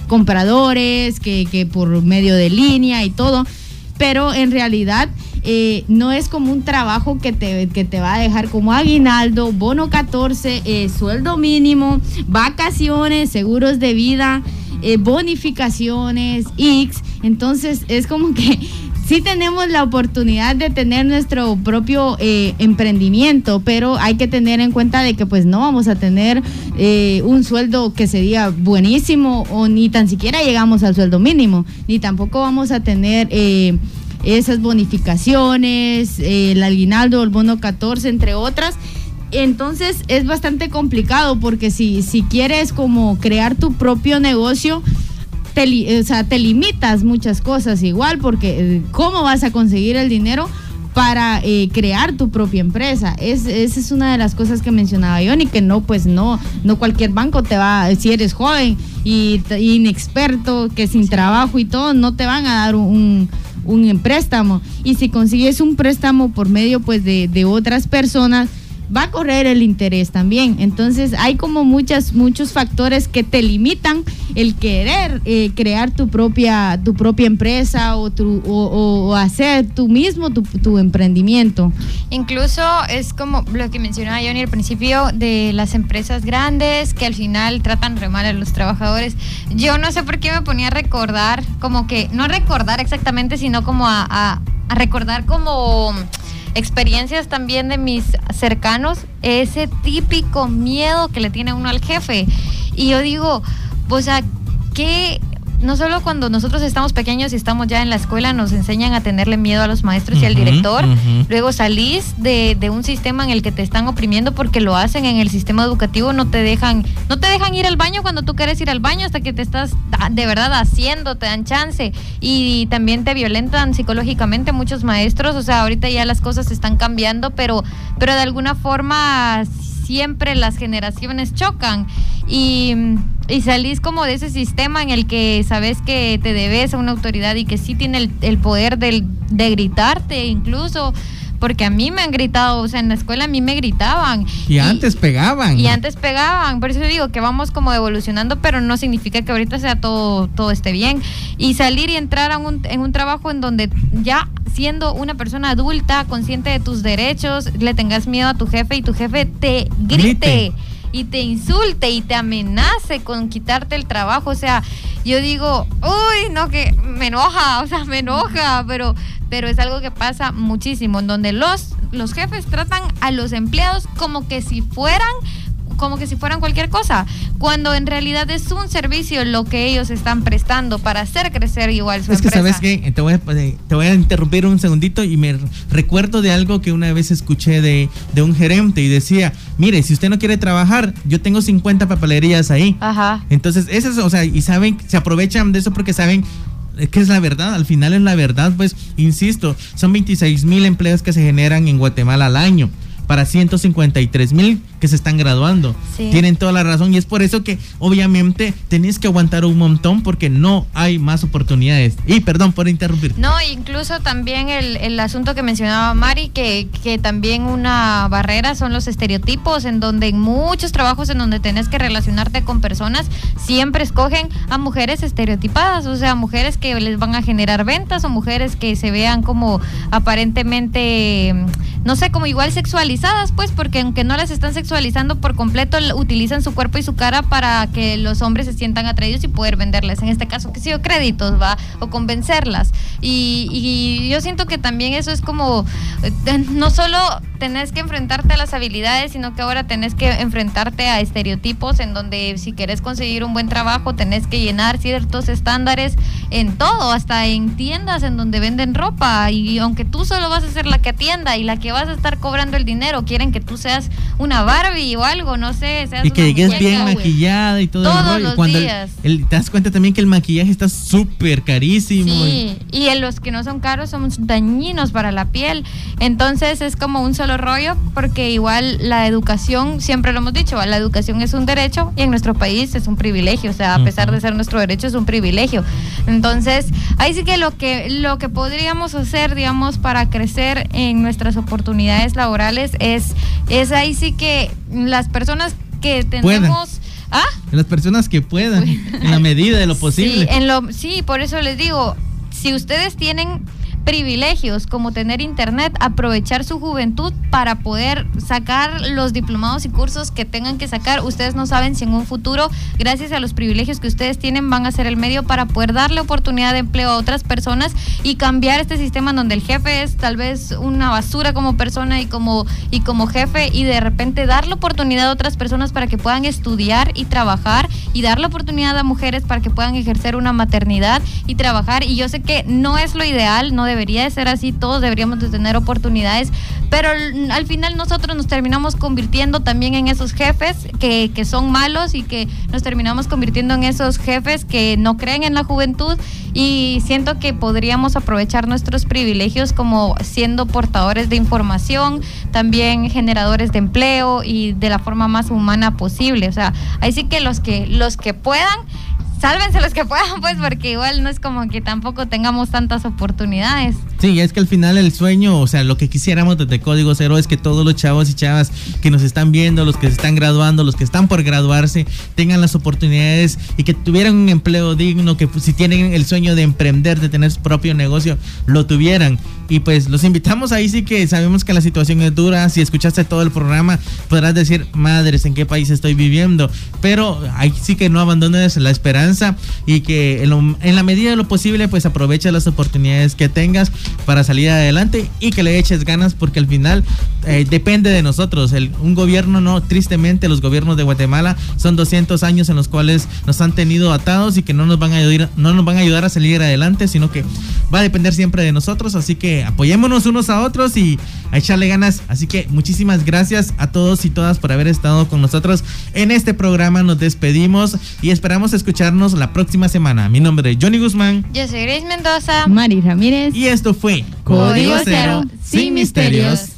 compradores, que, que por medio de línea y todo. Pero en realidad eh, no es como un trabajo que te, que te va a dejar como aguinaldo, bono 14, eh, sueldo mínimo, vacaciones, seguros de vida, eh, bonificaciones, X. Entonces es como que sí tenemos la oportunidad de tener nuestro propio emprendimiento, pero hay que tener en cuenta de que pues no vamos a tener un sueldo que sería buenísimo o ni tan siquiera llegamos al sueldo mínimo, ni tampoco vamos a tener esas bonificaciones, el aguinaldo, el bono 14, entre otras. Entonces es bastante complicado porque si, si quieres como crear tu propio negocio, te, o sea, te limitas muchas cosas igual porque eh, ¿cómo vas a conseguir el dinero? para eh, crear tu propia empresa. Es, esa es una de las cosas que mencionaba yo, y que no, pues no, no cualquier banco te va, si eres joven y, inexperto, que sin trabajo y todo, no te van a dar un, un préstamo. Y si consigues un préstamo por medio pues de, de otras personas, va a correr el interés también. Entonces hay como muchas, muchos factores que te limitan el querer eh, crear tu propia, tu propia empresa o, tu, o, hacer tú mismo tu, emprendimiento. Incluso es como lo que mencionaba Johnny al principio de las empresas grandes que al final tratan re mal a los trabajadores. Yo no sé por qué me ponía a recordar, como que, no recordar exactamente, sino como a recordar como experiencias también de mis cercanos, ese típico miedo que le tiene uno al jefe. Y yo digo, pues a qué no solo cuando nosotros estamos pequeños y estamos ya en la escuela nos enseñan a tenerle miedo a los maestros y al director, luego salís de, de, un sistema en el que te están oprimiendo porque lo hacen en el sistema educativo, no te dejan, no te dejan ir al baño cuando tú quieres ir al baño hasta que te estás de verdad haciendo, te dan chance. Y también te violentan psicológicamente muchos maestros, o sea, ahorita ya las cosas están cambiando, pero, pero de alguna forma siempre las generaciones chocan. Y, y, salís como de ese sistema en el que sabes que te debes a una autoridad y que sí tiene el, el poder de, de gritarte incluso porque a mí me han gritado, o sea, en la escuela a mí me gritaban. Y, antes pegaban. Y antes pegaban, por eso digo que vamos como evolucionando, pero no significa que ahorita sea todo, todo esté bien. Y salir y entrar a un, en un trabajo en donde ya siendo una persona adulta, consciente de tus derechos, le tengas miedo a tu jefe y tu jefe te grite. y te insulte y te amenace con quitarte el trabajo. O sea, yo digo, uy, no, que me enoja, o sea, me enoja, pero pero es algo que pasa muchísimo, en donde los, los jefes tratan a los empleados como que si fueran como que si fueran cualquier cosa, cuando en realidad es un servicio lo que ellos están prestando para hacer crecer igual su es que sabes que te voy, a, eh, te voy a interrumpir un segundito y me recuerdo de algo que una vez escuché de, de un gerente y decía, mire, si usted no quiere trabajar, yo tengo 50 papelerías ahí. Ajá. Entonces, eso es, o sea, y saben, se aprovechan de eso porque saben es que es la verdad, al final es la verdad, pues, insisto, son 26 mil empleos que se generan en Guatemala al año para 153 mil que se están graduando. Tienen toda la razón y es por eso que obviamente tenéis que aguantar un montón porque no hay más oportunidades. Y perdón por interrumpir. No, incluso también el, el asunto que mencionaba Mari, que, que, también una barrera son los estereotipos, en donde en muchos trabajos en donde tenés que relacionarte con personas, siempre escogen a mujeres estereotipadas, o sea, mujeres que les van a generar ventas o mujeres que se vean como aparentemente, no sé, como igual sexualizadas, pues, porque aunque no las están sexualizando, sexualizando por completo, utilizan su cuerpo y su cara para que los hombres se sientan atraídos y poder venderles, en este caso, que sí, o créditos, va, o convencerlas. Y, y yo siento que también eso es como, eh, no solo tenés que enfrentarte a las habilidades, sino que ahora tenés que enfrentarte a estereotipos en donde si querés conseguir un buen trabajo, tenés que llenar ciertos estándares en todo, hasta en tiendas en donde venden ropa. Y aunque tú solo vas a ser la que atienda y la que vas a estar cobrando el dinero, quieren que tú seas una Barbie o algo, no sé. y que llegues bien maquillada y todo Todos Los Cuando días. te das cuenta también que el maquillaje está súper carísimo. Sí, y en los que no son caros son dañinos para la piel. Entonces es como un solo rollo porque igual la educación, siempre lo hemos dicho, la educación es un derecho y en nuestro país es un privilegio. O sea, a pesar de ser nuestro derecho es un privilegio. Entonces, ahí sí que lo que, lo que podríamos hacer, digamos, para crecer en nuestras oportunidades laborales es, es ahí sí que las personas que tenemos... ¿Ah? Las personas que puedan, en la medida de lo posible. Sí, en lo, sí, por eso les digo, si ustedes tienen privilegios como tener internet, aprovechar su juventud para poder sacar los diplomados y cursos que tengan que sacar. Ustedes no saben si en un futuro, gracias a los privilegios que ustedes tienen, van a ser el medio para poder darle oportunidad de empleo a otras personas y cambiar este sistema donde el jefe es tal vez una basura como persona y como, y como jefe y de repente darle oportunidad a otras personas para que puedan estudiar y trabajar y darle oportunidad a mujeres para que puedan ejercer una maternidad y trabajar. Y yo sé que no es lo ideal, no debería de ser así, todos deberíamos de tener oportunidades, pero al final nosotros nos terminamos convirtiendo también en esos jefes que, que son malos y que nos terminamos convirtiendo en esos jefes que no creen en la juventud y siento que podríamos aprovechar nuestros privilegios como siendo portadores de información, también generadores de empleo y de la forma más humana posible. O sea, ahí sí que los que los que puedan sálvense los que puedan, pues, porque igual no es como que tampoco tengamos tantas oportunidades. Sí, es que al final el sueño, o sea, lo que quisiéramos desde Código Cero es que todos los chavos y chavas que nos están viendo, los que se están graduando, los que están por graduarse, tengan las oportunidades y que tuvieran un empleo digno, que si tienen el sueño de emprender, de tener su propio negocio, lo tuvieran. Y pues los invitamos ahí sí que sabemos que la situación es dura. Si escuchaste todo el programa, podrás decir, madres, ¿en qué país estoy viviendo? Pero ahí sí que no abandones la esperanza y que en, la medida de lo posible, pues aprovecha las oportunidades que tengas para salir adelante y que le eches ganas porque al final eh, depende de nosotros. El, un gobierno, no, tristemente, los gobiernos de Guatemala son 200 años en los cuales nos han tenido atados y que no nos van a ayudar, no nos van a ayudar a salir adelante, sino que va a depender siempre de nosotros. Así que apoyémonos unos a otros y a echarle ganas. Así que muchísimas gracias a todos y todas por haber estado con nosotros en este programa. Nos despedimos y esperamos escucharnos la próxima semana. Mi nombre es Johnny Guzmán. Yo soy Grace Mendoza. Mari Ramírez. Y esto fue Código Cero, sin misterios.